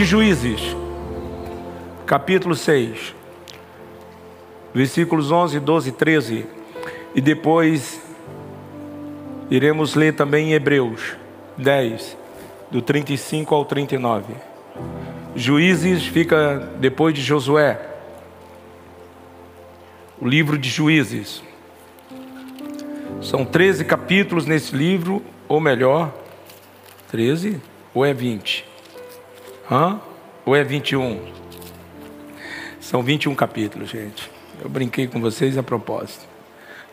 De Juízes, capítulo 6, versículos 11, 12 e 13. E depois iremos ler também em Hebreus 10, do 35 ao 39. Juízes fica depois de Josué. O livro de Juízes. São 13 capítulos nesse livro, ou melhor, 13 ou é 20? Hã? Ou é 21? São 21 capítulos, gente. Eu brinquei com vocês a propósito.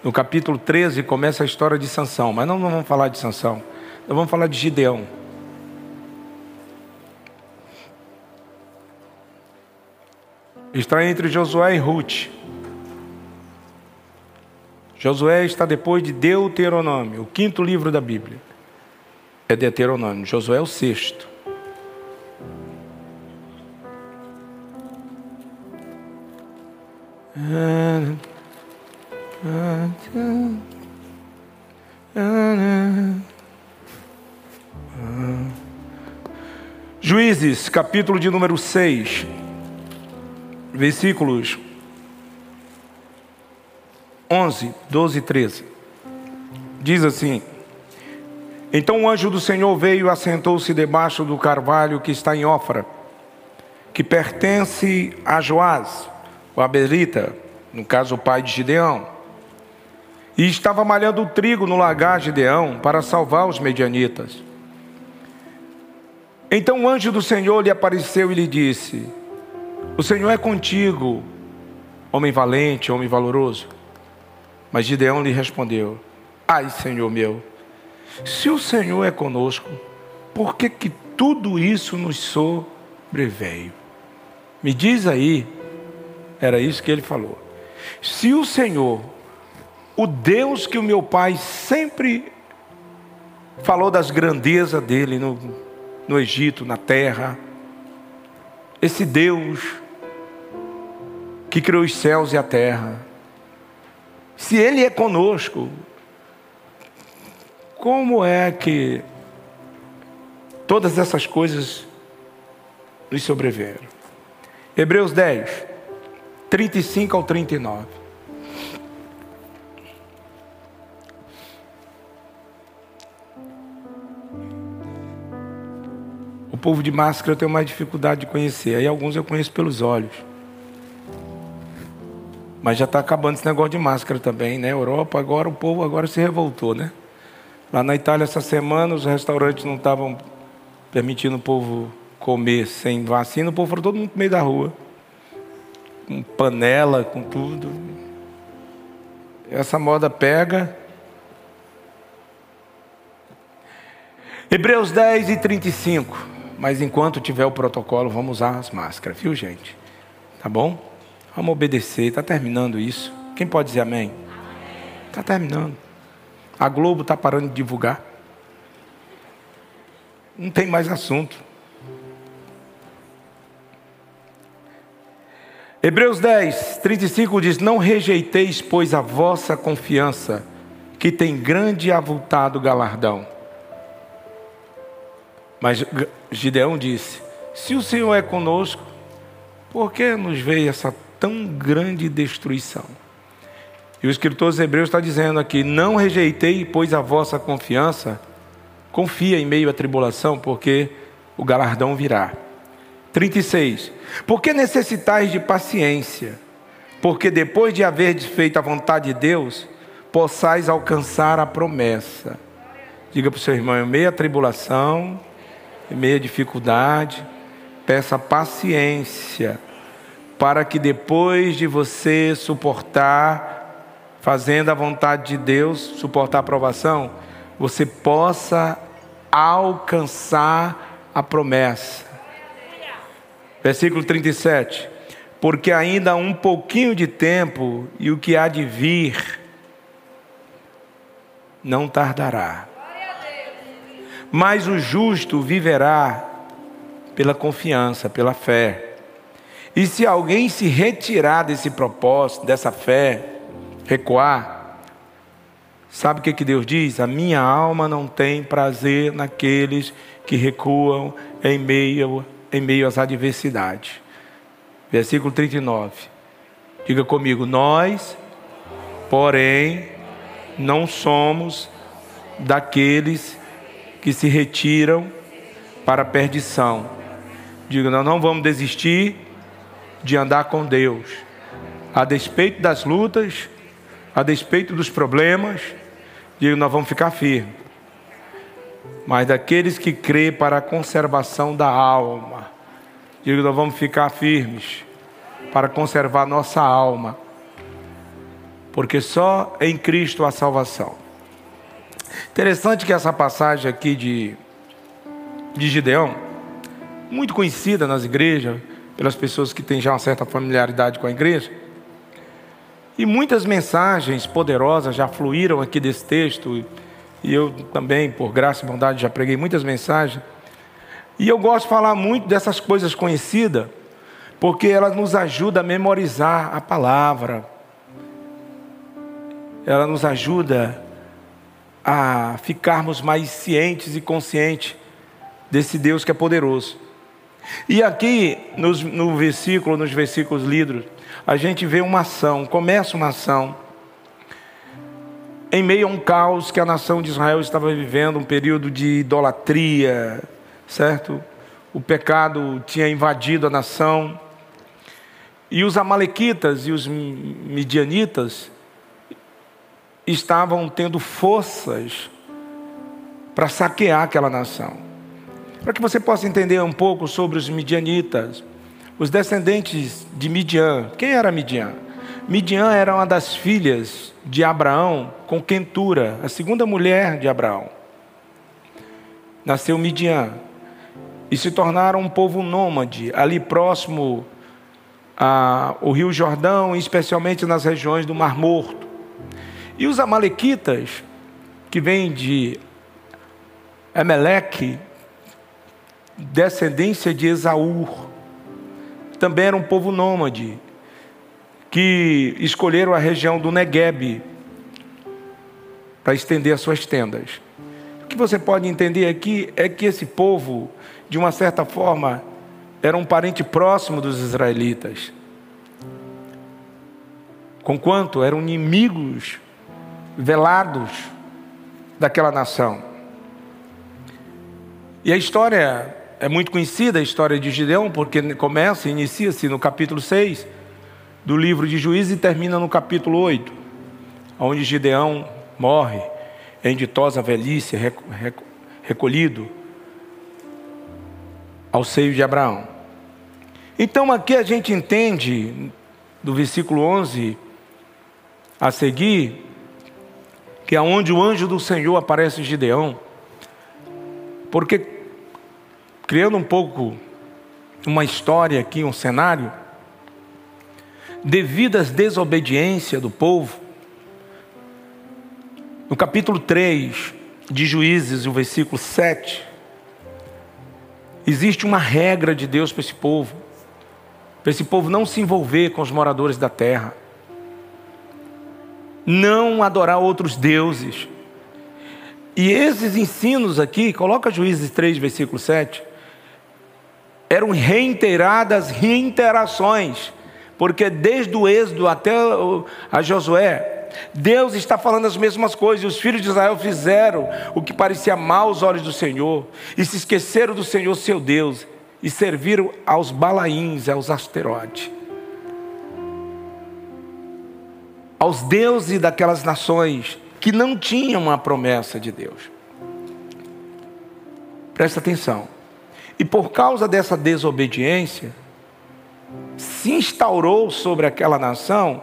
No capítulo 13 começa a história de Sansão, mas não, vamos falar de Sansão. Nós vamos falar de Gideão. Está entre Josué e Ruth. Josué está depois de Deuteronômio, o quinto livro da Bíblia. É Deuteronômio. Josué é o sexto. Juízes, capítulo de número 6, versículos 11, 12 e 13. Diz assim: Então o anjo do Senhor veio e assentou-se debaixo do carvalho que está em Ofra, que pertence a Joás, o Aberita, no caso o pai de Gideão. E estava malhando o trigo no lagar Gideão para salvar os medianitas. Então o anjo do Senhor lhe apareceu e lhe disse: O Senhor é contigo, homem valente, homem valoroso. Mas Gideão lhe respondeu: Ai, Senhor meu, se o Senhor é conosco, por que, que tudo isso nos sobreveio? Me diz aí, era isso que ele falou. Se o Senhor, o Deus que o meu pai sempre falou das grandezas dele no, no Egito, na terra, esse Deus que criou os céus e a terra, se Ele é conosco, como é que todas essas coisas nos sobreveram? Hebreus 10, 35 ao 39. O povo de máscara eu tenho mais dificuldade de conhecer, aí alguns eu conheço pelos olhos. Mas já está acabando esse negócio de máscara também, né? Europa, agora o povo agora se revoltou, né? Lá na Itália essa semana os restaurantes não estavam permitindo o povo comer sem vacina, o povo foi todo mundo no meio da rua. Com panela, com tudo. Essa moda pega. Hebreus 10 e 35. Mas enquanto tiver o protocolo, vamos usar as máscaras, viu gente? Tá bom? Vamos obedecer. Está terminando isso. Quem pode dizer amém? Está terminando. A Globo está parando de divulgar. Não tem mais assunto. Hebreus 10, 35 diz: Não rejeiteis, pois, a vossa confiança, que tem grande e avultado galardão. Mas Gideão disse: Se o Senhor é conosco, por que nos veio essa tão grande destruição. E o escritor dos Hebreus está dizendo aqui: Não rejeitei, pois a vossa confiança, confia em meio à tribulação, porque o galardão virá. 36. Porque necessitais de paciência, porque depois de haver feito a vontade de Deus, possais alcançar a promessa. Diga para o seu irmão, meio à tribulação, meio à dificuldade, peça paciência para que depois de você suportar, fazendo a vontade de Deus, suportar a aprovação, você possa alcançar a promessa. Versículo 37. Porque ainda há um pouquinho de tempo e o que há de vir não tardará. Mas o justo viverá pela confiança, pela fé. E se alguém se retirar desse propósito, dessa fé, recuar, sabe o que, que Deus diz? A minha alma não tem prazer naqueles que recuam em meio em meio às adversidades. Versículo 39. Diga comigo: Nós, porém, não somos daqueles que se retiram para a perdição. Diga, nós não vamos desistir de andar com Deus, a despeito das lutas, a despeito dos problemas. Diga, nós vamos ficar firmes. Mas daqueles que crê para a conservação da alma, diga, nós vamos ficar firmes para conservar nossa alma, porque só em Cristo há salvação. Interessante que essa passagem aqui de, de Gideão, muito conhecida nas igrejas, pelas pessoas que têm já uma certa familiaridade com a igreja, e muitas mensagens poderosas já fluíram aqui desse texto, e eu também, por graça e bondade, já preguei muitas mensagens. E eu gosto de falar muito dessas coisas conhecidas, porque ela nos ajuda a memorizar a palavra, ela nos ajuda a ficarmos mais cientes e conscientes desse Deus que é poderoso. E aqui, nos, no versículo, nos versículos lidos, a gente vê uma ação, começa uma ação, em meio a um caos que a nação de Israel estava vivendo, um período de idolatria, certo? O pecado tinha invadido a nação, e os Amalequitas e os Midianitas estavam tendo forças para saquear aquela nação. Para que você possa entender um pouco sobre os midianitas, os descendentes de Midian. Quem era Midian? Midian era uma das filhas de Abraão com Quentura, a segunda mulher de Abraão. Nasceu Midian e se tornaram um povo nômade, ali próximo ao Rio Jordão, especialmente nas regiões do Mar Morto. E os Amalequitas, que vêm de Emeleque, descendência de Esaú, também era um povo nômade, que escolheram a região do Negueb para estender as suas tendas. O que você pode entender aqui é que esse povo, de uma certa forma, era um parente próximo dos israelitas. Conquanto eram inimigos velados daquela nação. E a história é muito conhecida a história de Gideão, porque começa, inicia-se no capítulo 6 do livro de Juízes e termina no capítulo 8, onde Gideão morre em ditosa velhice, recolhido ao seio de Abraão. Então aqui a gente entende, do versículo 11 a seguir, que é onde o anjo do Senhor aparece Gideão, porque criando um pouco uma história aqui, um cenário, devido às desobediências do povo, no capítulo 3 de Juízes, o versículo 7, existe uma regra de Deus para esse povo, para esse povo não se envolver com os moradores da terra, não adorar outros deuses. E esses ensinos aqui, coloca Juízes 3, versículo 7, eram reiteradas reiterações, porque desde o Êxodo até a Josué, Deus está falando as mesmas coisas, os filhos de Israel fizeram o que parecia mal aos olhos do Senhor, e se esqueceram do Senhor seu Deus, e serviram aos Balaíns, aos asteroides, aos deuses daquelas nações que não tinham a promessa de Deus. Presta atenção. E por causa dessa desobediência, se instaurou sobre aquela nação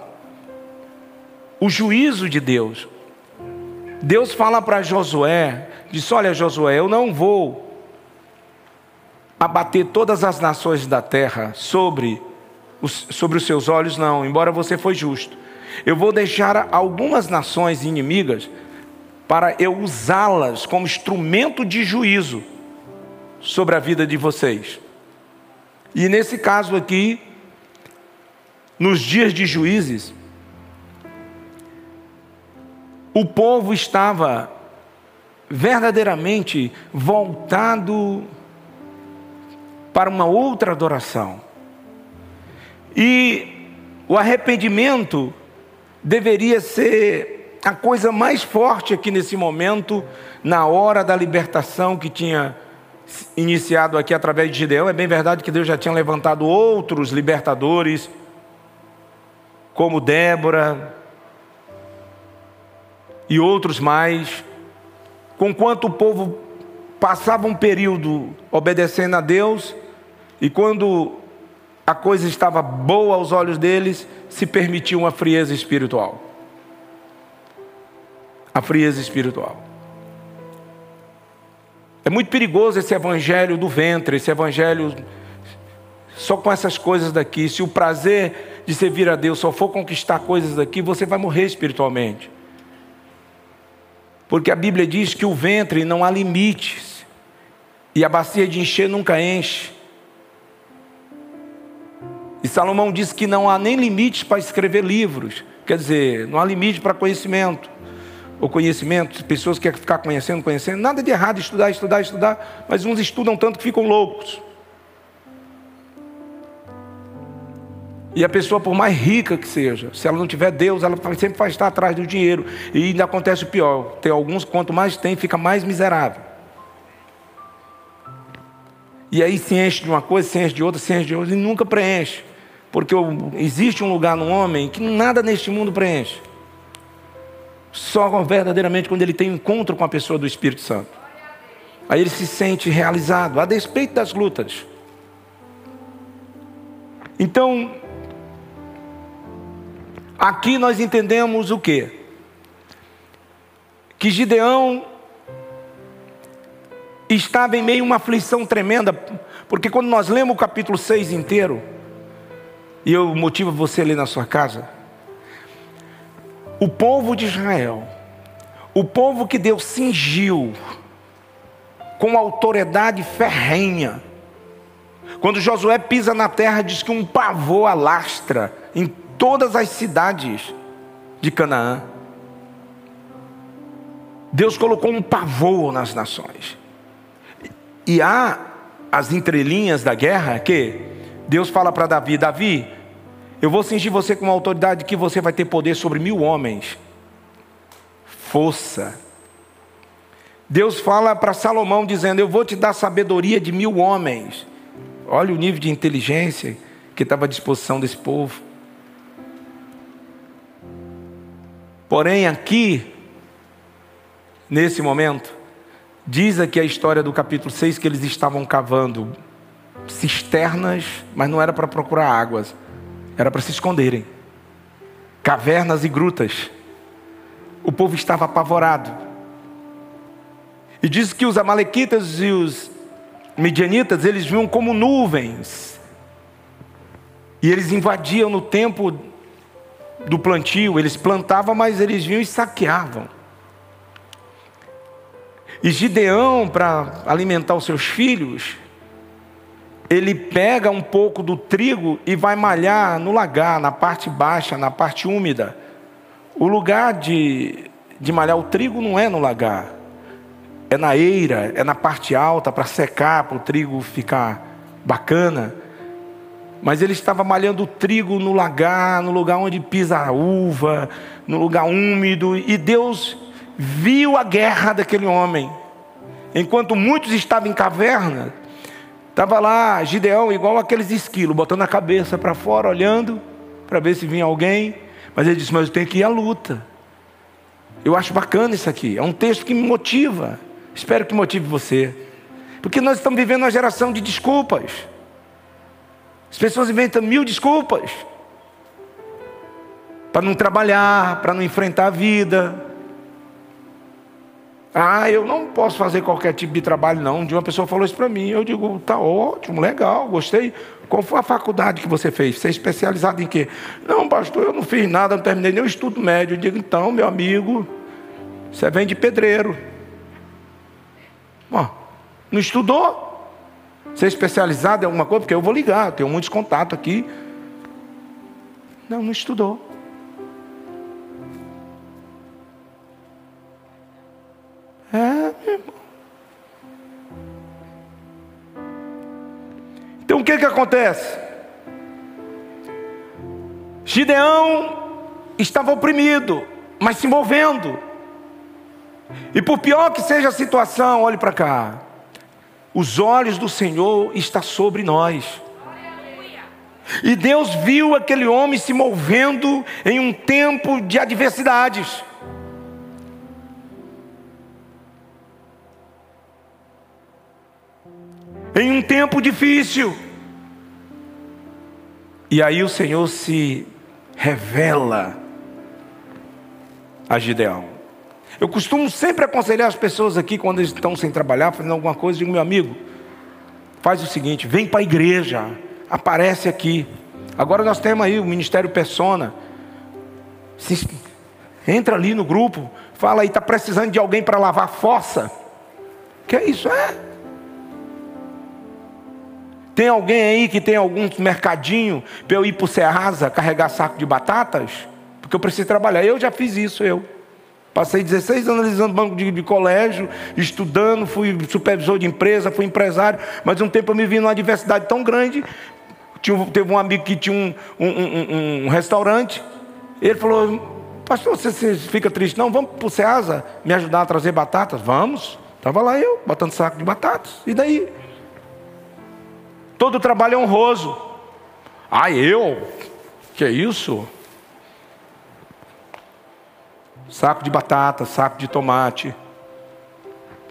o juízo de Deus. Deus fala para Josué, diz: "Olha, Josué, eu não vou abater todas as nações da terra sobre os, sobre os seus olhos, não, embora você foi justo. Eu vou deixar algumas nações inimigas para eu usá-las como instrumento de juízo sobre a vida de vocês. E nesse caso aqui, nos dias de juízes, o povo estava verdadeiramente voltado para uma outra adoração. E o arrependimento deveria ser a coisa mais forte aqui nesse momento, na hora da libertação que tinha iniciado aqui através de Gideão. É bem verdade que Deus já tinha levantado outros libertadores, como Débora e outros mais. Conquanto o povo passava um período obedecendo a Deus, e quando a coisa estava boa aos olhos deles, se permitia uma frieza espiritual. A frieza espiritual. É muito perigoso esse evangelho do ventre, esse evangelho só com essas coisas daqui. Se o prazer de servir a Deus só for conquistar coisas daqui, você vai morrer espiritualmente. Porque a Bíblia diz que o ventre não há limites, e a bacia de encher nunca enche. E Salomão diz que não há nem limites para escrever livros, quer dizer, não há limite para conhecimento. O conhecimento, pessoas que querem ficar conhecendo, conhecendo, nada de errado estudar, estudar, estudar, mas uns estudam tanto que ficam loucos. E a pessoa, por mais rica que seja, se ela não tiver Deus, ela sempre vai estar atrás do dinheiro. E ainda acontece o pior: tem alguns, quanto mais tem, fica mais miserável. E aí se enche de uma coisa, se enche de outra, se enche de outra, e nunca preenche. Porque existe um lugar no homem que nada neste mundo preenche. Só verdadeiramente quando ele tem encontro com a pessoa do Espírito Santo. Aí ele se sente realizado, a despeito das lutas. Então, aqui nós entendemos o que? Que Gideão estava em meio a uma aflição tremenda, porque quando nós lemos o capítulo 6 inteiro, e eu motivo você ali na sua casa. O povo de Israel, o povo que Deus cingiu com autoridade ferrenha. Quando Josué pisa na terra, diz que um pavor alastra em todas as cidades de Canaã. Deus colocou um pavor nas nações. E há as entrelinhas da guerra que Deus fala para Davi: Davi, eu vou cingir você com uma autoridade que você vai ter poder sobre mil homens. Força. Deus fala para Salomão dizendo: Eu vou te dar sabedoria de mil homens. Olha o nível de inteligência que estava à disposição desse povo. Porém, aqui, nesse momento, diz aqui a história do capítulo 6 que eles estavam cavando cisternas, mas não era para procurar águas, era para se esconderem. Cavernas e grutas. O povo estava apavorado. E diz que os amalequitas e os midianitas, eles viam como nuvens. E eles invadiam no tempo do plantio, eles plantavam, mas eles vinham e saqueavam. E Gideão, para alimentar os seus filhos, ele pega um pouco do trigo e vai malhar no lagar, na parte baixa, na parte úmida. O lugar de, de malhar o trigo não é no lagar, é na eira, é na parte alta para secar, para o trigo ficar bacana. Mas ele estava malhando o trigo no lagar, no lugar onde pisa a uva, no lugar úmido, e Deus viu a guerra daquele homem. Enquanto muitos estavam em caverna, Estava lá Gideão, igual aqueles esquilos, botando a cabeça para fora, olhando para ver se vinha alguém. Mas ele disse: Mas eu tenho que ir à luta. Eu acho bacana isso aqui. É um texto que me motiva. Espero que motive você. Porque nós estamos vivendo uma geração de desculpas. As pessoas inventam mil desculpas para não trabalhar, para não enfrentar a vida, ah, eu não posso fazer qualquer tipo de trabalho, não. Dia uma pessoa falou isso para mim. Eu digo, tá ótimo, legal, gostei. Qual foi a faculdade que você fez? Você é especializado em quê? Não, pastor, eu não fiz nada, não terminei nem o estudo médio. Eu digo, então, meu amigo, você vem de pedreiro. Bom, não estudou? Você é especializado em alguma coisa? Porque eu vou ligar, eu tenho muitos contatos aqui. Não, não estudou. É, meu irmão. que que acontece? Gideão estava oprimido, mas se movendo. E por pior que seja a situação, olhe para cá. Os olhos do Senhor estão sobre nós. E Deus viu aquele homem se movendo em um tempo de adversidades. Em um tempo difícil. E aí o Senhor se revela a Gideão. Eu costumo sempre aconselhar as pessoas aqui quando eles estão sem trabalhar, fazendo alguma coisa, digo, meu amigo, faz o seguinte, vem para a igreja, aparece aqui. Agora nós temos aí o Ministério Persona. Se, entra ali no grupo, fala aí, está precisando de alguém para lavar fossa. Que é isso? É. Tem alguém aí que tem algum mercadinho para eu ir para o Serrasa carregar saco de batatas? Porque eu preciso trabalhar. Eu já fiz isso, eu. Passei 16 anos analisando banco de, de, colégio, estudando, fui supervisor de empresa, fui empresário, mas um tempo eu me vi numa diversidade tão grande. Tinha, teve um amigo que tinha um, um, um, um restaurante, ele falou, pastor, você, você fica triste? Não, vamos para o Ceasa me ajudar a trazer batatas? Vamos. Estava lá eu, botando saco de batatas. E daí? Todo trabalho é honroso. Ah, eu? Que é isso? Saco de batata, saco de tomate.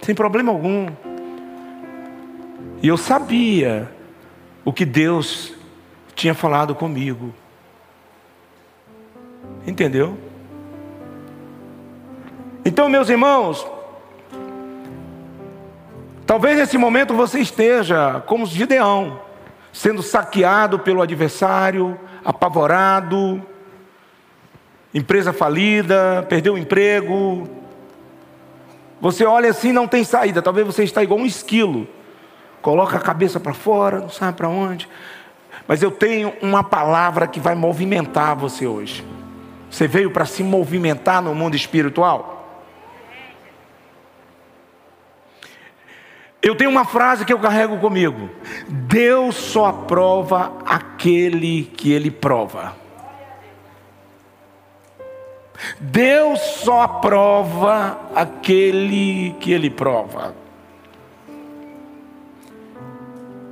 Sem problema algum. E eu sabia o que Deus tinha falado comigo. Entendeu? Então, meus irmãos, talvez nesse momento você esteja como Gideão, sendo saqueado pelo adversário, apavorado, empresa falida, perdeu o emprego. Você olha assim, não tem saída. Talvez você está igual um esquilo. Coloca a cabeça para fora, não sabe para onde. Mas eu tenho uma palavra que vai movimentar você hoje. Você veio para se movimentar no mundo espiritual? Eu tenho uma frase que eu carrego comigo: Deus só aprova aquele que Ele prova. Deus só aprova aquele que Ele prova.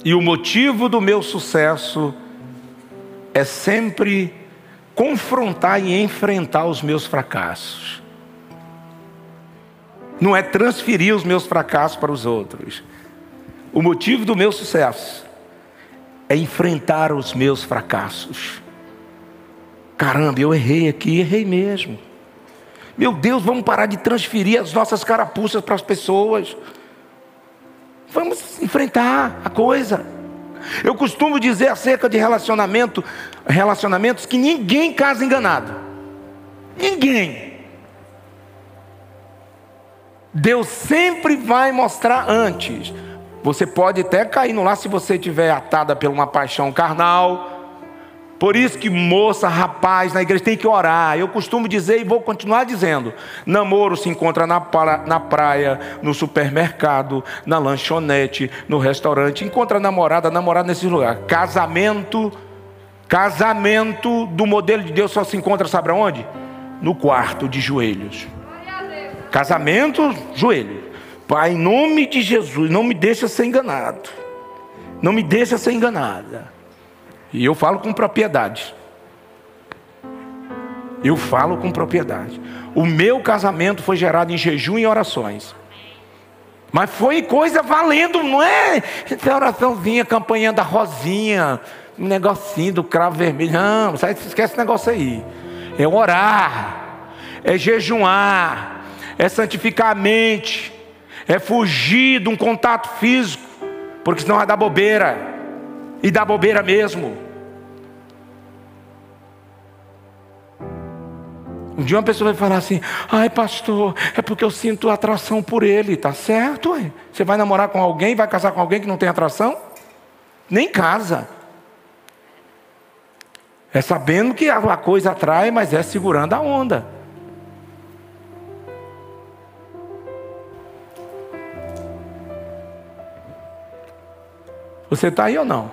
E o motivo do meu sucesso é sempre confrontar e enfrentar os meus fracassos. Não é transferir os meus fracassos para os outros. O motivo do meu sucesso é enfrentar os meus fracassos. Caramba, eu errei aqui, errei mesmo. Meu Deus, vamos parar de transferir as nossas carapuças para as pessoas. Vamos enfrentar a coisa. Eu costumo dizer acerca de relacionamento, relacionamentos que ninguém casa enganado. Ninguém. Deus sempre vai mostrar antes. Você pode até cair no lá se você estiver atada por uma paixão carnal, por isso que moça, rapaz, na igreja tem que orar. Eu costumo dizer e vou continuar dizendo: namoro se encontra na, pra, na praia, no supermercado, na lanchonete, no restaurante. Encontra namorada, namorado nesse lugar. Casamento, casamento do modelo de Deus só se encontra, sabe aonde? No quarto de joelhos. Casamento, joelho. Pai, em nome de Jesus, não me deixa ser enganado. Não me deixa ser enganada. E eu falo com propriedade. Eu falo com propriedade. O meu casamento foi gerado em jejum e orações. Mas foi coisa valendo, não é? Essa oraçãozinha, campanha da Rosinha, um negocinho do cravo vermelho. Não, esquece esse negócio aí. É orar, é jejuar, é santificar a mente, é fugir de um contato físico, porque senão vai dar bobeira. E dá bobeira mesmo. Um dia uma pessoa vai falar assim: ai, pastor, é porque eu sinto atração por ele, tá certo? Ué? Você vai namorar com alguém, vai casar com alguém que não tem atração? Nem casa. É sabendo que a coisa atrai, mas é segurando a onda. Você está aí ou não?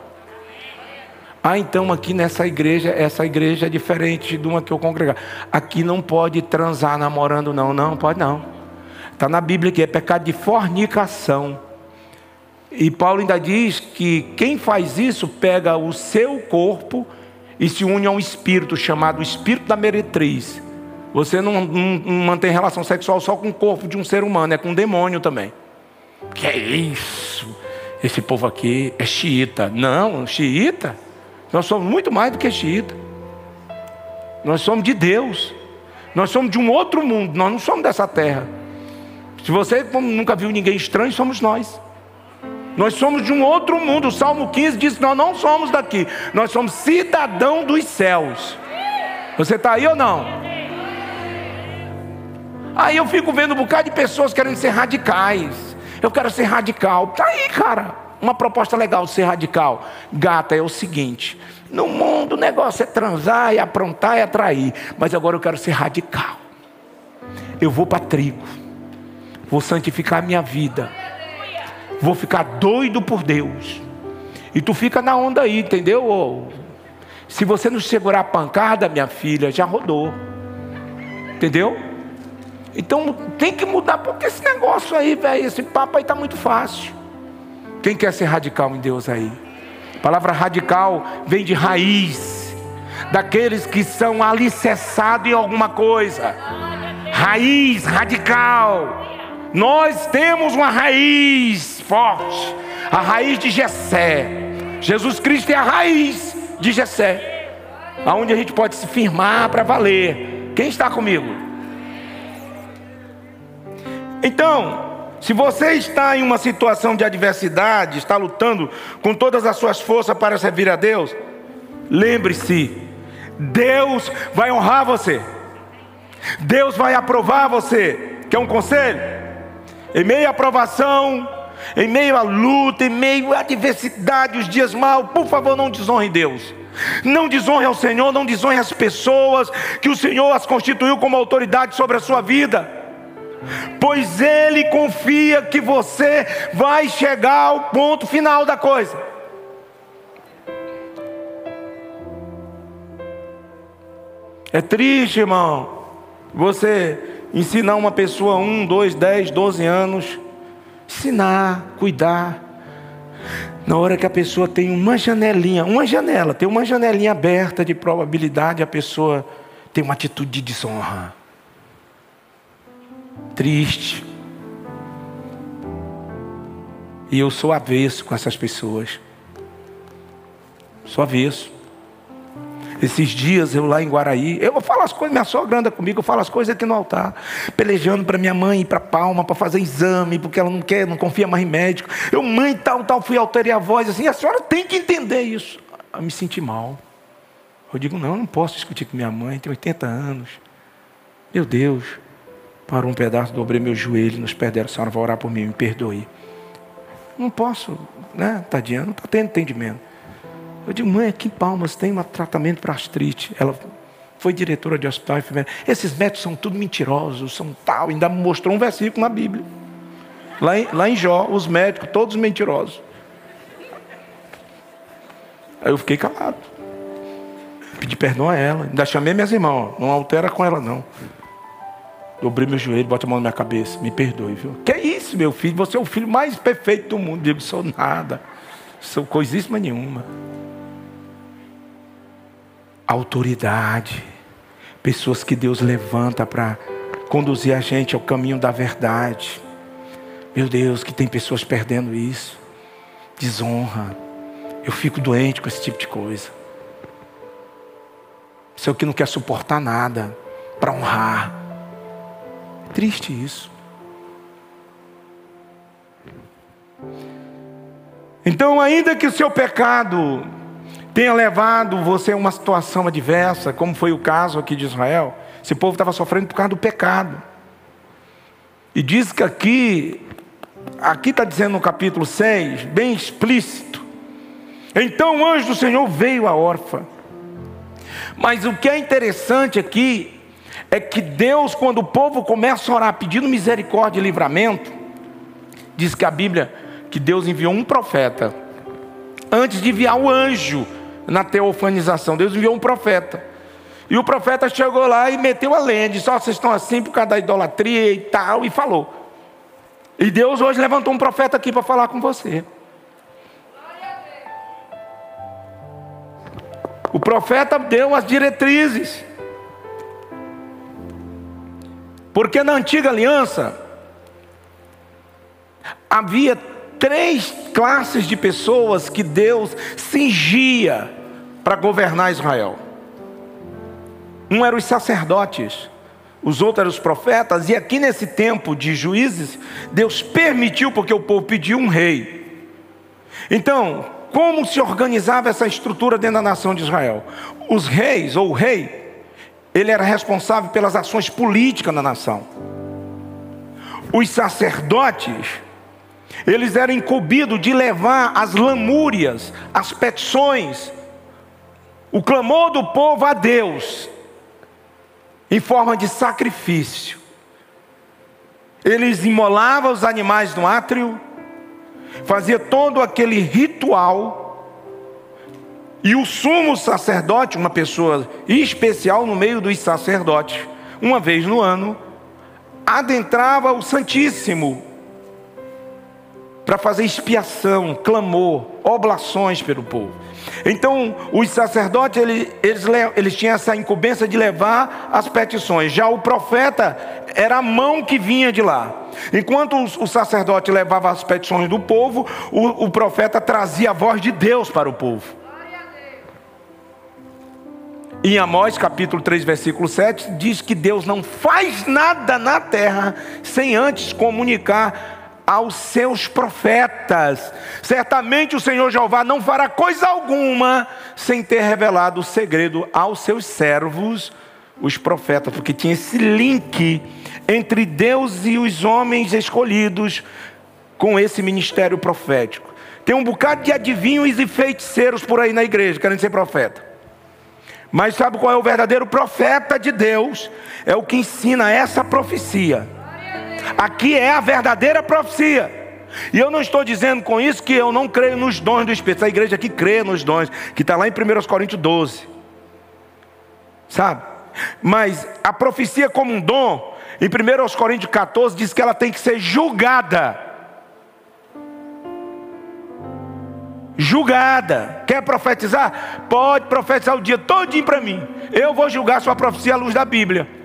Ah, então aqui nessa igreja, essa igreja é diferente de uma que eu congregar. Aqui não pode transar namorando, não. Não, pode não. Está na Bíblia que é pecado de fornicação. E Paulo ainda diz que quem faz isso pega o seu corpo e se une a um espírito chamado espírito da meretriz. Você não, não, não, mantém relação sexual só com o corpo de um ser humano, é com um demônio também. Que é isso? Esse povo aqui é xiita. Não, xiita. Nós somos muito mais do que xiita. Nós somos de Deus. Nós somos de um outro mundo. Nós não somos dessa terra. Se você nunca viu ninguém estranho, somos nós. Nós somos de um outro mundo. O Salmo 15 diz que nós não somos daqui. Nós somos cidadão dos céus. Você está aí ou não? Aí eu fico vendo um bocado de pessoas querendo ser radicais. Eu quero ser radical. Tá aí, cara. Uma proposta legal de ser radical. Gata, é o seguinte: no mundo o negócio é transar, é aprontar, é atrair. Mas agora eu quero ser radical. Eu vou para trigo. Vou santificar a minha vida vou ficar doido por Deus. E tu fica na onda aí, entendeu? Se você não segurar a pancada, minha filha, já rodou. Entendeu? Então tem que mudar, porque esse negócio aí, velho, esse papo aí tá muito fácil. Quem quer ser radical em Deus aí? A palavra radical vem de raiz, daqueles que são alicerçados em alguma coisa. Raiz, radical. Nós temos uma raiz forte, a raiz de Jessé. Jesus Cristo é a raiz de Jessé, aonde a gente pode se firmar para valer. Quem está comigo? Então, se você está em uma situação de adversidade, está lutando com todas as suas forças para servir a Deus, lembre-se, Deus vai honrar você. Deus vai aprovar você. Quer um conselho? em meio à provação, em meio à luta, em meio à adversidade, os dias maus, por favor, não desonre Deus. Não desonre ao Senhor, não desonre as pessoas que o Senhor as constituiu como autoridade sobre a sua vida. Pois Ele confia que você vai chegar ao ponto final da coisa. É triste, irmão. Você ensinar uma pessoa um, dois, dez, doze anos, ensinar, cuidar. Na hora que a pessoa tem uma janelinha, uma janela, tem uma janelinha aberta de probabilidade, a pessoa tem uma atitude de desonra. Triste. E eu sou avesso com essas pessoas. Sou avesso. Esses dias eu lá em Guaraí, eu falo as coisas, minha sogra anda comigo, eu falo as coisas aqui no altar, pelejando para minha mãe ir para Palma para fazer exame, porque ela não quer, não confia mais em médico. Eu, mãe, tal, tal, fui alterei a voz assim, a senhora tem que entender isso. Eu me senti mal. Eu digo, não, eu não posso discutir com minha mãe, tem 80 anos. Meu Deus, parou um pedaço, dobrei meu joelho nos pés dela, a senhora vai orar por mim, me perdoe. Não posso, né, tadinha, não está tendo entendimento. Eu digo, mãe, aqui em Palmas tem um tratamento para artrite. Ela foi diretora de hospital enfermeira. Esses médicos são tudo mentirosos, são tal. Ainda mostrou um versículo na Bíblia. Lá em, lá em Jó, os médicos, todos mentirosos. Aí eu fiquei calado. Pedi perdão a ela. Ainda chamei minhas irmãs. Não altera com ela, não. Dobrei meu joelho, bota a mão na minha cabeça. Me perdoe, viu? Que é isso, meu filho? Você é o filho mais perfeito do mundo. Digo, sou nada. Sou coisíssima nenhuma autoridade, pessoas que Deus levanta para conduzir a gente ao caminho da verdade. Meu Deus, que tem pessoas perdendo isso, desonra. Eu fico doente com esse tipo de coisa. Seu que não quer suportar nada para honrar. Triste isso. Então, ainda que o seu pecado tenha levado você a uma situação adversa, como foi o caso aqui de Israel. Esse povo estava sofrendo por causa do pecado. E diz que aqui, aqui está dizendo no capítulo 6, bem explícito. Então o anjo do Senhor veio à órfã. Mas o que é interessante aqui é que Deus, quando o povo começa a orar pedindo misericórdia e livramento, diz que a Bíblia que Deus enviou um profeta antes de enviar o anjo na teofanização. Deus enviou um profeta. E o profeta chegou lá e meteu a lenha, disse: oh, vocês estão assim por causa da idolatria e tal, e falou. E Deus hoje levantou um profeta aqui para falar com você. O profeta deu as diretrizes. Porque na antiga aliança havia três classes de pessoas que Deus cingia para governar Israel. Um eram os sacerdotes, os outros eram os profetas, e aqui nesse tempo de juízes, Deus permitiu, porque o povo pediu um rei. Então, como se organizava essa estrutura dentro da nação de Israel? Os reis, ou o rei, ele era responsável pelas ações políticas na nação. Os sacerdotes, eles eram incumbidos de levar as lamúrias, as petições, o clamor do povo a Deus, em forma de sacrifício. Eles imolavam os animais no átrio, fazia todo aquele ritual, e o sumo sacerdote, uma pessoa especial no meio dos sacerdotes, uma vez no ano, adentrava o Santíssimo para fazer expiação, clamor, oblações pelo povo. Então, os sacerdotes, eles, eles, eles tinham essa incumbência de levar as petições. Já o profeta era a mão que vinha de lá. Enquanto o, o sacerdote levava as petições do povo, o, o profeta trazia a voz de Deus para o povo. Em Amós capítulo 3, versículo 7, diz que Deus não faz nada na terra sem antes comunicar aos seus profetas. Certamente o Senhor Jeová não fará coisa alguma sem ter revelado o segredo aos seus servos, os profetas, porque tinha esse link entre Deus e os homens escolhidos com esse ministério profético. Tem um bocado de adivinhos e feiticeiros por aí na igreja, querendo ser profeta. Mas sabe qual é o verdadeiro profeta de Deus? É o que ensina essa profecia. Aqui é a verdadeira profecia. E eu não estou dizendo com isso que eu não creio nos dons do Espírito. A igreja aqui crê nos dons, que está lá em 1 Coríntios 12. Sabe? Mas a profecia como um dom, em 1 Coríntios 14, diz que ela tem que ser julgada. Julgada. Quer profetizar? Pode profetizar o dia todinho para mim. Eu vou julgar sua profecia à luz da Bíblia.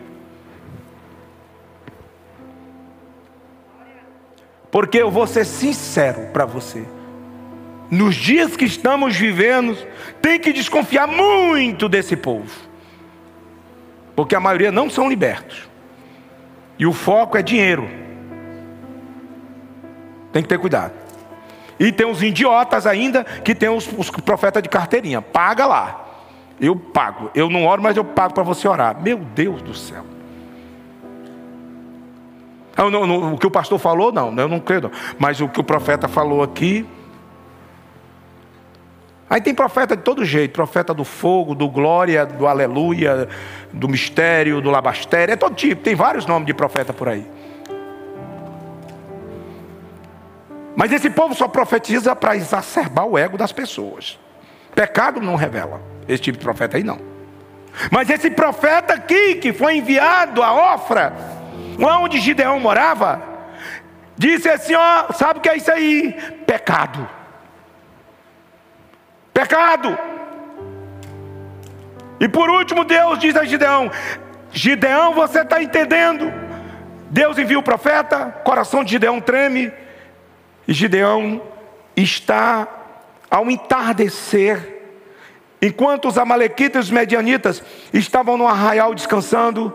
porque eu vou ser sincero para você. Nos dias que estamos vivendo, tem que desconfiar muito desse povo, porque a maioria não são libertos, e o foco é dinheiro. Tem que ter cuidado. E tem os idiotas ainda que tem os, os profetas de carteirinha. Paga lá. Eu pago. Eu não oro, mas eu pago para você orar. Meu Deus do céu. Não, não, não, o que o pastor falou, não, eu não creio. Não. Mas o que o profeta falou aqui. Aí tem profeta de todo jeito: profeta do fogo, do glória, do aleluia, do mistério, do labastério, é todo tipo, tem vários nomes de profeta por aí. Mas esse povo só profetiza para exacerbar o ego das pessoas. Pecado não revela. Esse tipo de profeta aí não. Mas esse profeta aqui, que foi enviado a Ofra, onde Gideão morava, disse assim: ó, sabe o que é isso aí? Pecado. Pecado. E por último, Deus diz a Gideão: Gideão, você está entendendo? Deus envia o profeta, coração de Gideão treme, Gideão está ao entardecer, enquanto os amalequitas e os medianitas estavam no arraial descansando,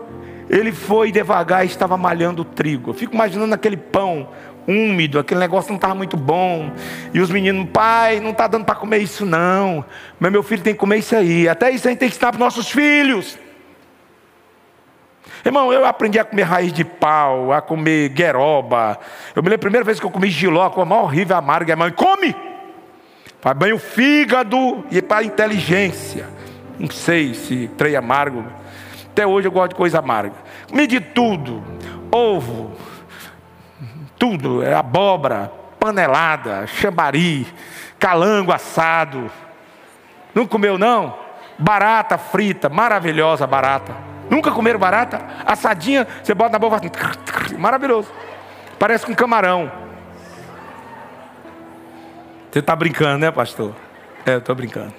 ele foi devagar e estava malhando trigo. Eu fico imaginando aquele pão úmido, aquele negócio não estava muito bom. E os meninos, pai, não está dando para comer isso não. Mas meu filho tem que comer isso aí. Até isso a gente tem que ensinar para nossos filhos. Irmão, eu aprendi a comer raiz de pau, a comer gueroba. Eu me lembro a primeira vez que eu comi giló, a coisa mais horrível, amarga. A mãe, come! Faz bem o fígado e para a inteligência. Não sei se trem amargo até hoje eu gosto de coisa amarga. Comi de tudo: ovo, tudo, é abóbora, panelada, chambari, calango assado. Não comeu, não? Barata frita, maravilhosa barata. Nunca comeram barata? Assadinha, você bota na boca assim, maravilhoso. Parece com camarão. Você está brincando, né, pastor? É, eu estou brincando.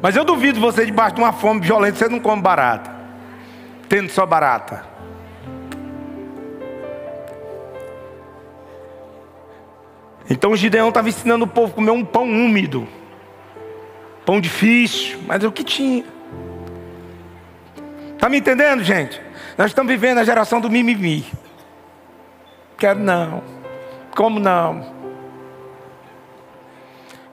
Mas eu duvido você debaixo de uma fome violenta, você não come barata. Tendo só barata. Então o Gideão estava ensinando o povo a comer um pão úmido. Pão difícil, mas é o que tinha. Está me entendendo, gente? Nós estamos vivendo a geração do mimimi. Quero não. Como não?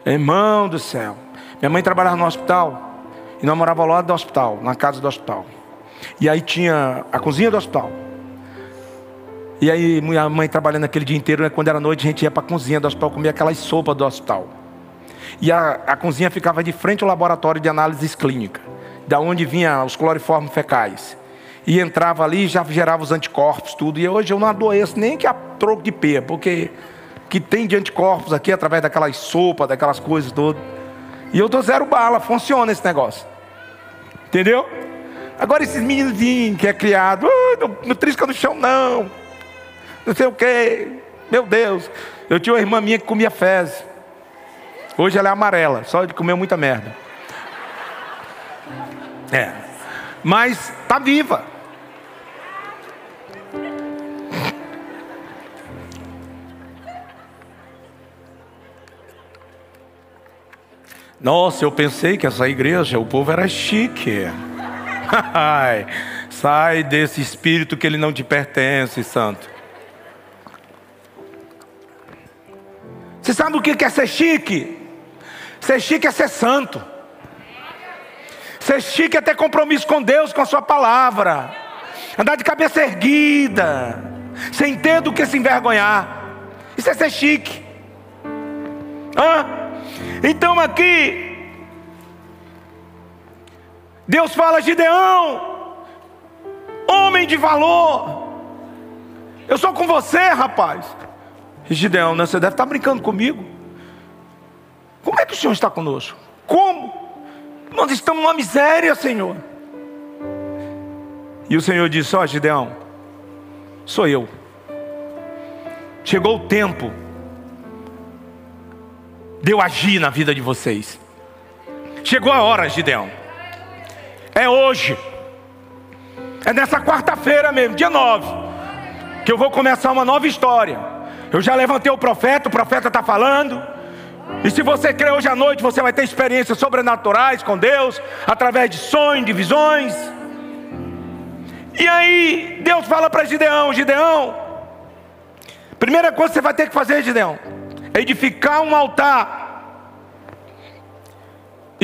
Irmão do céu. Minha mãe trabalhava no hospital. E nós morávamos lado do hospital, na casa do hospital. E aí tinha a cozinha do hospital. E aí minha mãe trabalhando aquele dia inteiro, né, quando era noite, a gente ia para a cozinha do hospital comer aquelas sopas do hospital. E a, a cozinha ficava de frente ao laboratório de análises clínicas, da onde vinha os cloriformes fecais. E entrava ali e já gerava os anticorpos, tudo. E hoje eu não adoeço nem que a troco de pé, porque que tem de anticorpos aqui através daquelas sopas, daquelas coisas todas. E eu dou zero bala, funciona esse negócio. Entendeu? Agora esses meninozinhos que é criado, uh, não, não trisca no chão não. Não sei o que. Meu Deus. Eu tinha uma irmã minha que comia fezes. Hoje ela é amarela, só de comer muita merda. É. Mas está viva. Nossa, eu pensei que essa igreja, o povo era chique. Sai desse espírito que ele não te pertence, santo. Você sabe o que é ser chique? Ser chique é ser santo. Ser chique é ter compromisso com Deus, com a sua palavra. Andar de cabeça erguida. Sem ter do que se envergonhar. Isso é ser chique. Hã? Então aqui, Deus fala, Gideão, homem de valor. Eu sou com você, rapaz. Gideão, né? você deve estar brincando comigo. Como é que o Senhor está conosco? Como? Nós estamos numa miséria, Senhor. E o Senhor disse: Ó, oh, Gideão, sou eu. Chegou o tempo de eu agir na vida de vocês. Chegou a hora, Gideão. É hoje. É nessa quarta-feira mesmo, dia 9, que eu vou começar uma nova história. Eu já levantei o profeta, o profeta está falando. E se você crê hoje à noite, você vai ter experiências sobrenaturais com Deus, através de sonhos, de visões. E aí, Deus fala para Gideão: Gideão, primeira coisa que você vai ter que fazer, Gideão, é edificar um altar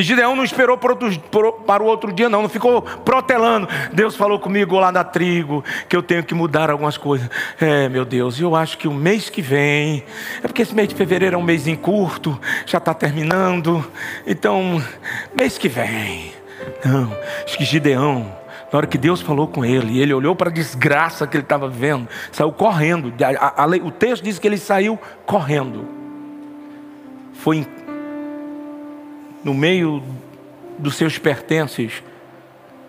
e Gideão não esperou para o outro dia, não, não ficou protelando. Deus falou comigo lá na trigo que eu tenho que mudar algumas coisas. É, meu Deus, eu acho que o mês que vem, é porque esse mês de fevereiro é um mês em curto, já está terminando. Então, mês que vem. Não, acho que Gideão, na hora que Deus falou com ele, ele olhou para a desgraça que ele estava vivendo, saiu correndo. A, a, a, o texto diz que ele saiu correndo. Foi no meio dos seus pertences,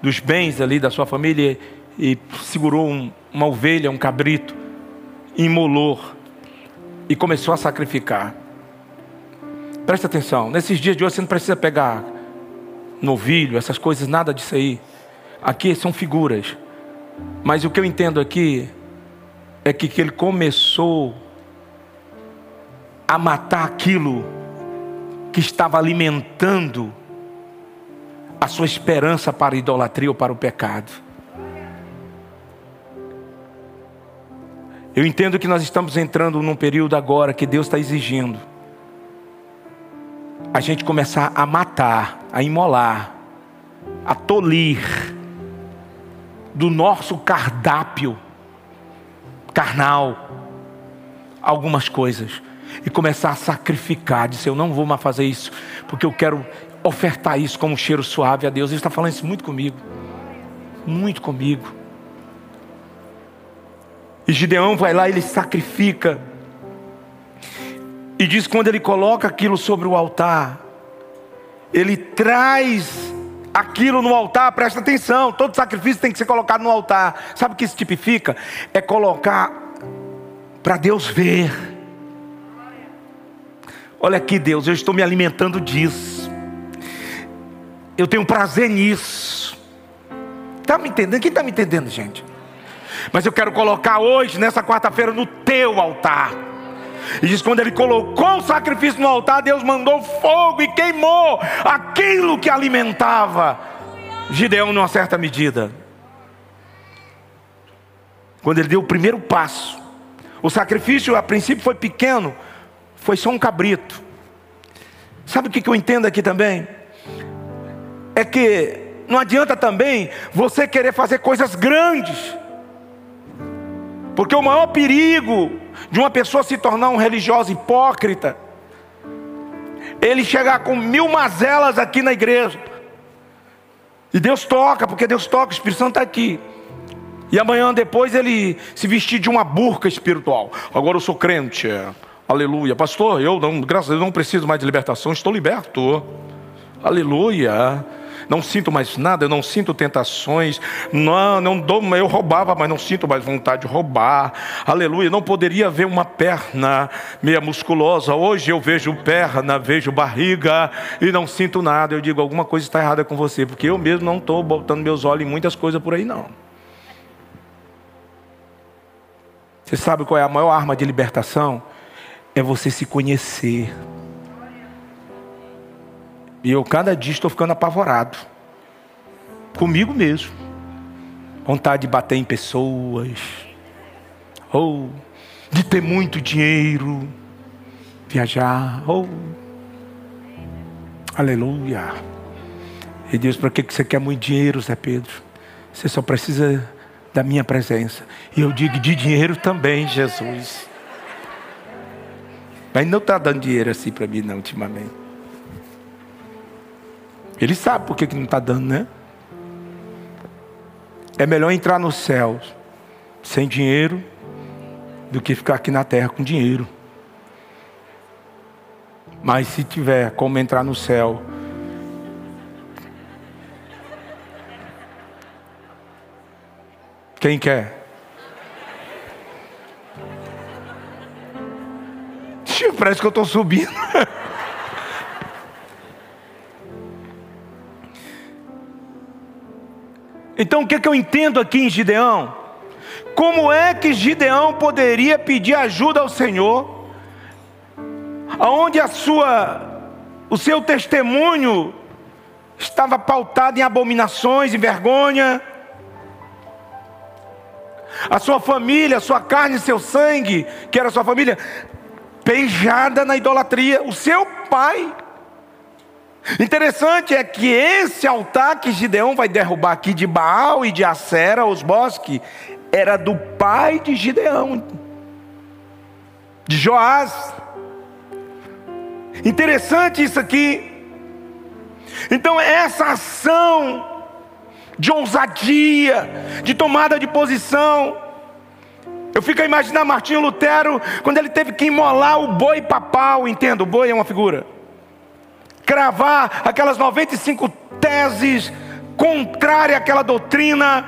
dos bens ali da sua família, e segurou um, uma ovelha, um cabrito, imolou e começou a sacrificar. Presta atenção, nesses dias de hoje você não precisa pegar novilho, essas coisas, nada disso aí. Aqui são figuras. Mas o que eu entendo aqui é que, que ele começou a matar aquilo que estava alimentando a sua esperança para a idolatria ou para o pecado. Eu entendo que nós estamos entrando num período agora que Deus está exigindo a gente começar a matar, a imolar, a tolir do nosso cardápio carnal algumas coisas e começar a sacrificar, dizer eu não vou mais fazer isso, porque eu quero ofertar isso como um cheiro suave a Deus. Ele está falando isso muito comigo, muito comigo. E Gideão vai lá, ele sacrifica. E diz quando ele coloca aquilo sobre o altar, ele traz aquilo no altar, presta atenção, todo sacrifício tem que ser colocado no altar. Sabe o que isso tipifica? É colocar para Deus ver. Olha aqui, Deus, eu estou me alimentando disso. Eu tenho prazer nisso. Está me entendendo? Quem está me entendendo, gente? Mas eu quero colocar hoje, nessa quarta-feira, no teu altar. E diz: quando ele colocou o sacrifício no altar, Deus mandou fogo e queimou aquilo que alimentava Gideão, numa certa medida. Quando ele deu o primeiro passo, o sacrifício a princípio foi pequeno, foi só um cabrito. Sabe o que eu entendo aqui também? É que não adianta também você querer fazer coisas grandes, porque o maior perigo de uma pessoa se tornar um religioso hipócrita, ele chegar com mil mazelas aqui na igreja, e Deus toca, porque Deus toca, o Espírito Santo está aqui. E amanhã depois ele se vestir de uma burca espiritual. Agora eu sou crente, é. Aleluia. Pastor, eu não, graças a Deus não preciso mais de libertação, estou liberto. Aleluia não sinto mais nada, eu não sinto tentações, não, não dou, eu roubava, mas não sinto mais vontade de roubar, aleluia, não poderia ver uma perna meia musculosa, hoje eu vejo perna, vejo barriga e não sinto nada, eu digo, alguma coisa está errada com você, porque eu mesmo não estou botando meus olhos em muitas coisas por aí não. Você sabe qual é a maior arma de libertação? É você se conhecer. E eu cada dia estou ficando apavorado. Comigo mesmo. Vontade de bater em pessoas. Ou de ter muito dinheiro. Viajar. Ou. Aleluia. E Deus, para que você quer muito dinheiro, Zé Pedro? Você só precisa da minha presença. E eu digo de dinheiro também, Jesus. Mas não está dando dinheiro assim para mim, não, ultimamente. Ele sabe por que, que não está dando, né? É melhor entrar no céu sem dinheiro do que ficar aqui na terra com dinheiro. Mas se tiver como entrar no céu, quem quer? Parece que eu estou subindo. Então o que, é que eu entendo aqui em Gideão? Como é que Gideão poderia pedir ajuda ao Senhor, aonde a sua, o seu testemunho estava pautado em abominações e vergonha, a sua família, a sua carne seu sangue, que era a sua família, beijada na idolatria, o seu pai Interessante é que esse altar que Gideão vai derrubar aqui de Baal e de Acera, os bosques, era do pai de Gideão, de Joás. Interessante isso aqui. Então, essa ação de ousadia, de tomada de posição, eu fico a imaginar Martinho Lutero, quando ele teve que imolar o boi papal, entendo, o boi é uma figura cravar aquelas 95 teses contrárias àquela doutrina,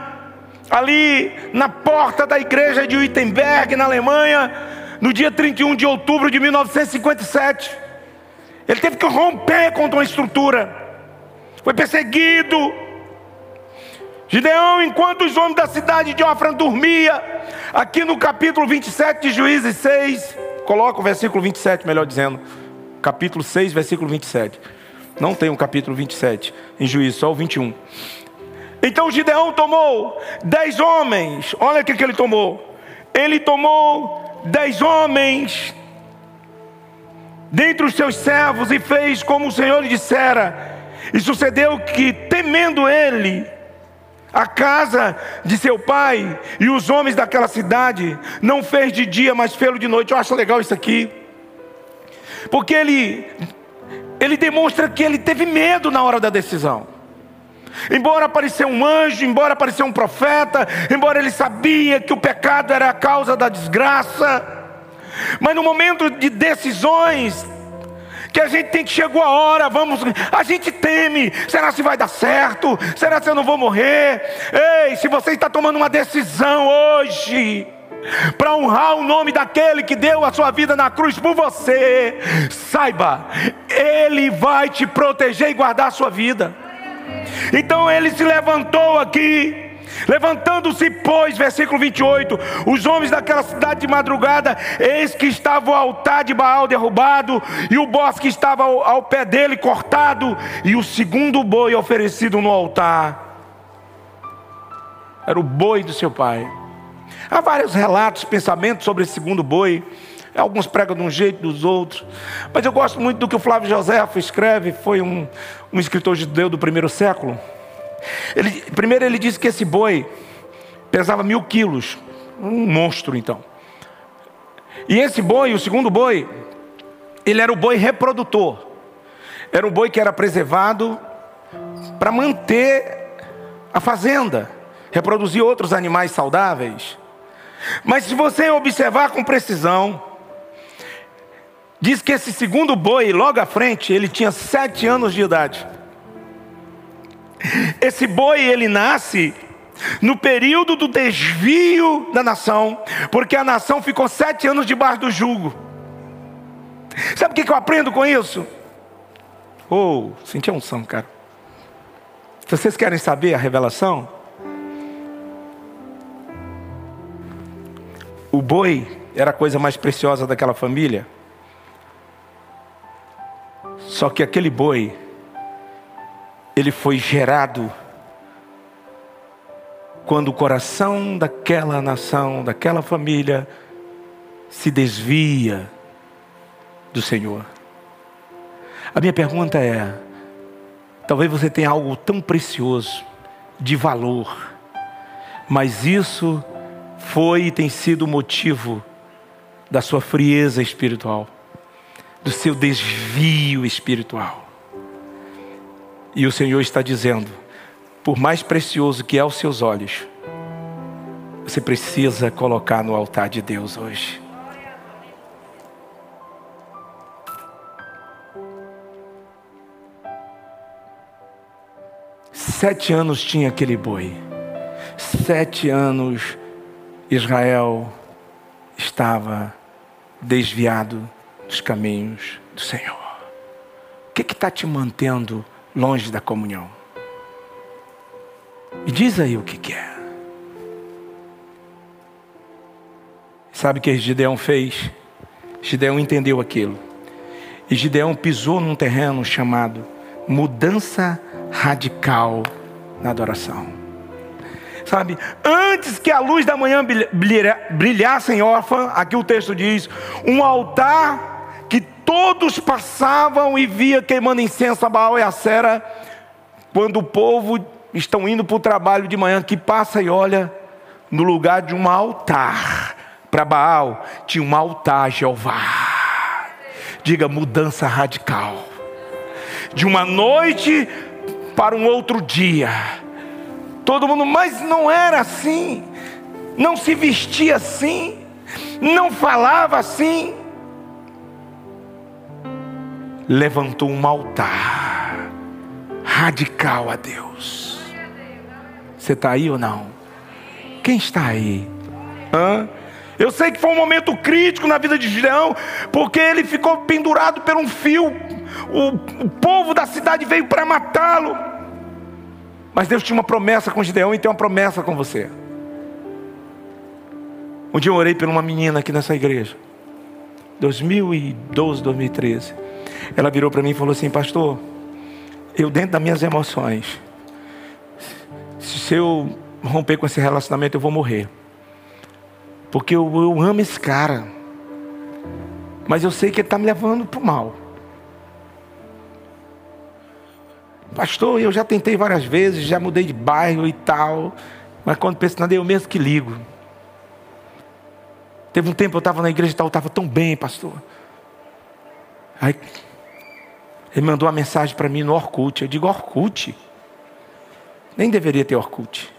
ali na porta da igreja de Wittenberg, na Alemanha, no dia 31 de outubro de 1957. Ele teve que romper contra uma estrutura, foi perseguido. Gideão, enquanto os homens da cidade de Ofra dormia, aqui no capítulo 27 de Juízes 6, coloca o versículo 27, melhor dizendo capítulo 6, versículo 27. Não tem um capítulo 27 em juízo, só o 21. Então Gideão tomou dez homens, olha o que, que ele tomou. Ele tomou dez homens dentre os seus servos e fez como o Senhor lhe dissera. E sucedeu que, temendo ele, a casa de seu pai e os homens daquela cidade, não fez de dia, mas fez de noite. Eu acho legal isso aqui. Porque ele, ele demonstra que ele teve medo na hora da decisão. Embora apareceu um anjo, embora apareceu um profeta, embora ele sabia que o pecado era a causa da desgraça, Mas no momento de decisões, que a gente tem que chegou a hora, vamos, a gente teme, será se vai dar certo? Será se eu não vou morrer? Ei, se você está tomando uma decisão hoje, para honrar o nome daquele que deu a sua vida na cruz por você, saiba, Ele vai te proteger e guardar a sua vida. Então ele se levantou aqui, Levantando-se, pois, versículo 28, os homens daquela cidade de madrugada, eis que estava o altar de Baal derrubado, e o bosque estava ao, ao pé dele cortado, e o segundo boi oferecido no altar. Era o boi do seu pai. Há vários relatos, pensamentos sobre esse segundo boi. Alguns pregam de um jeito, dos outros. Mas eu gosto muito do que o Flávio José escreve, foi um, um escritor judeu do primeiro século. Ele, primeiro ele disse que esse boi pesava mil quilos, um monstro então. E esse boi, o segundo boi, ele era o boi reprodutor. Era o boi que era preservado para manter a fazenda, reproduzir outros animais saudáveis. Mas se você observar com precisão, diz que esse segundo boi, logo à frente, ele tinha sete anos de idade. Esse boi ele nasce no período do desvio da nação, porque a nação ficou sete anos debaixo do jugo. Sabe o que eu aprendo com isso? Oh, senti a unção, cara. Se vocês querem saber a revelação, o boi era a coisa mais preciosa daquela família. Só que aquele boi ele foi gerado quando o coração daquela nação, daquela família, se desvia do Senhor. A minha pergunta é: talvez você tenha algo tão precioso, de valor, mas isso foi e tem sido o motivo da sua frieza espiritual, do seu desvio espiritual. E o Senhor está dizendo: por mais precioso que é aos seus olhos, você precisa colocar no altar de Deus hoje. Sete anos tinha aquele boi. Sete anos Israel estava desviado dos caminhos do Senhor. O que está te mantendo longe da comunhão. Me diz aí o que, que é. Sabe o que Gideão fez? Gideão entendeu aquilo. E Gideão pisou num terreno chamado mudança radical na adoração. Sabe, antes que a luz da manhã brilhasse em órfã, aqui o texto diz: um altar todos passavam e via queimando incenso a Baal e a Sera, quando o povo estão indo para o trabalho de manhã, que passa e olha no lugar de um altar para Baal, tinha um altar a Jeová. Diga mudança radical. De uma noite para um outro dia. Todo mundo, mas não era assim. Não se vestia assim. Não falava assim levantou um altar radical a Deus. Você está aí ou não? Quem está aí? Hã? Eu sei que foi um momento crítico na vida de Gideão, porque ele ficou pendurado por um fio. O, o povo da cidade veio para matá-lo. Mas Deus tinha uma promessa com Gideão e tem uma promessa com você. Um dia eu orei por uma menina aqui nessa igreja. 2012, 2013. Ela virou para mim e falou assim: Pastor, eu dentro das minhas emoções, se eu romper com esse relacionamento, eu vou morrer. Porque eu, eu amo esse cara. Mas eu sei que ele está me levando para o mal. Pastor, eu já tentei várias vezes, já mudei de bairro e tal. Mas quando penso nada, eu mesmo que ligo. Teve um tempo eu estava na igreja e tal, estava tão bem, pastor. Aí ele mandou uma mensagem para mim no Orkut. Eu digo, Orkut? Nem deveria ter Orkut.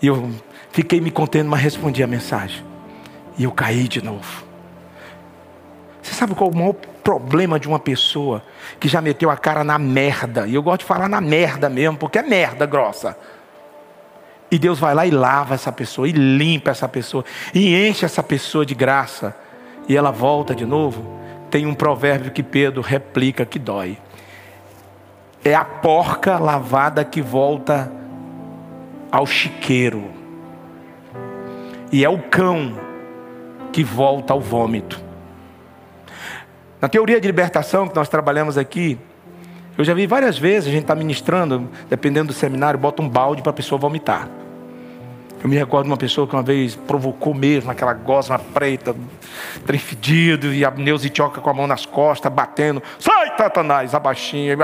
E eu fiquei me contendo, mas respondi a mensagem. E eu caí de novo. Você sabe qual é o maior problema de uma pessoa que já meteu a cara na merda? E eu gosto de falar na merda mesmo, porque é merda grossa. E Deus vai lá e lava essa pessoa, e limpa essa pessoa, e enche essa pessoa de graça. E ela volta de novo. Tem um provérbio que Pedro replica que dói. É a porca lavada que volta ao chiqueiro. E é o cão que volta ao vômito. Na teoria de libertação que nós trabalhamos aqui, eu já vi várias vezes, a gente está ministrando, dependendo do seminário, bota um balde para a pessoa vomitar. Eu me recordo de uma pessoa que uma vez provocou mesmo aquela gosma preta, trem fedido, e a Neusitioca com a mão nas costas, batendo. Sai, Satanás, abaixinho.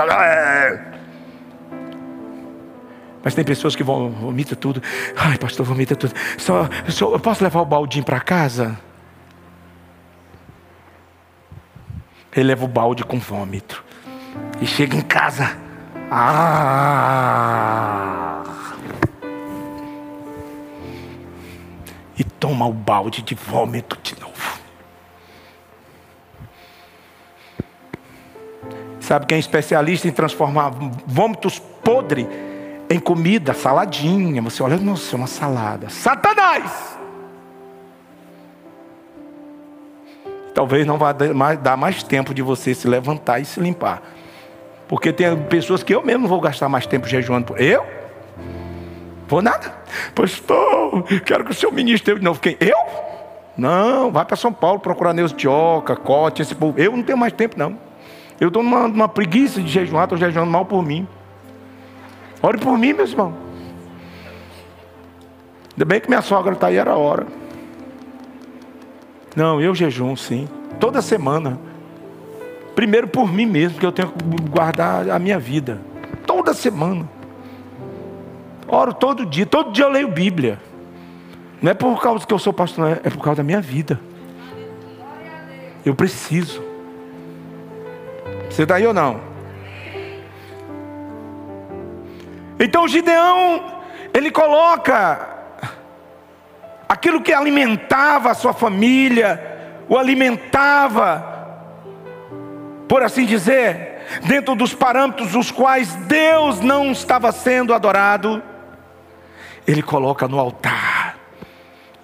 Mas tem pessoas que vão, vomita tudo. Ai, pastor, vomita tudo. Só, só, eu posso levar o baldinho para casa? Ele leva o balde com vômito. E chega em casa. Ah! Toma o balde de vômito de novo. Sabe quem é especialista em transformar vômitos podres em comida, saladinha? Você olha, nossa, é uma salada. Satanás! talvez não vá dar mais tempo de você se levantar e se limpar. Porque tem pessoas que eu mesmo vou gastar mais tempo jejuando. Eu? Vou nada. Pastor, quero que o senhor ministre de novo. Quem? Eu? Não, vai para São Paulo procurar Neus Tioca, Cote, esse povo. Eu não tenho mais tempo, não. Eu estou numa, numa, preguiça de jejuar, estou jejuando mal por mim. Ore por mim, meus irmãos. Ainda bem que minha sogra está aí, era hora. Não, eu jejum sim. Toda semana. Primeiro por mim mesmo, porque eu tenho que guardar a minha vida. Toda semana. Oro todo dia. Todo dia eu leio Bíblia. Não é por causa que eu sou pastor, é por causa da minha vida. Eu preciso. Você está aí ou não? Então Gideão, ele coloca aquilo que alimentava a sua família, o alimentava, por assim dizer, dentro dos parâmetros dos quais Deus não estava sendo adorado, ele coloca no altar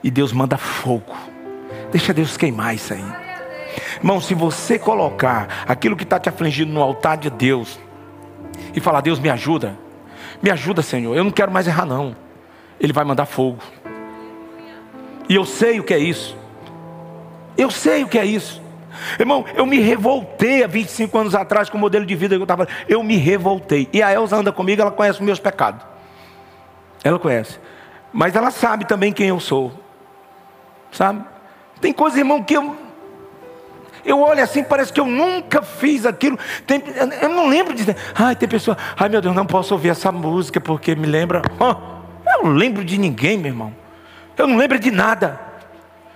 e Deus manda fogo. Deixa Deus queimar isso aí. Irmão, se você colocar aquilo que está te afligindo no altar de Deus e falar, Deus me ajuda, me ajuda, Senhor, eu não quero mais errar, não. Ele vai mandar fogo. E eu sei o que é isso. Eu sei o que é isso. Irmão, eu me revoltei há 25 anos atrás com o modelo de vida que eu estava. Eu me revoltei. E a Elza anda comigo, ela conhece os meus pecados. Ela conhece. Mas ela sabe também quem eu sou. Sabe? Tem coisas, irmão, que eu. Eu olho assim, parece que eu nunca fiz aquilo. Tem, eu não lembro de. Ai, tem pessoa. Ai, meu Deus, não posso ouvir essa música porque me lembra. Oh, eu não lembro de ninguém, meu irmão. Eu não lembro de nada.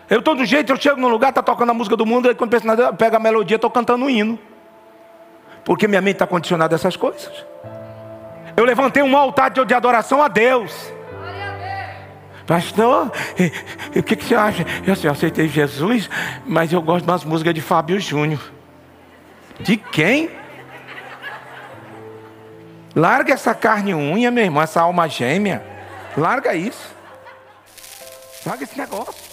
Eu todo jeito, eu chego num lugar, está tocando a música do mundo, e quando penso nada, pega a melodia, estou cantando um hino. Porque minha mente está condicionada a essas coisas. Eu levantei um altar de adoração a Deus. Pastor, o que, que você acha? Eu, assim, eu aceitei Jesus, mas eu gosto das músicas de Fábio Júnior. De quem? Larga essa carne unha, meu irmão, essa alma gêmea. Larga isso. Larga esse negócio.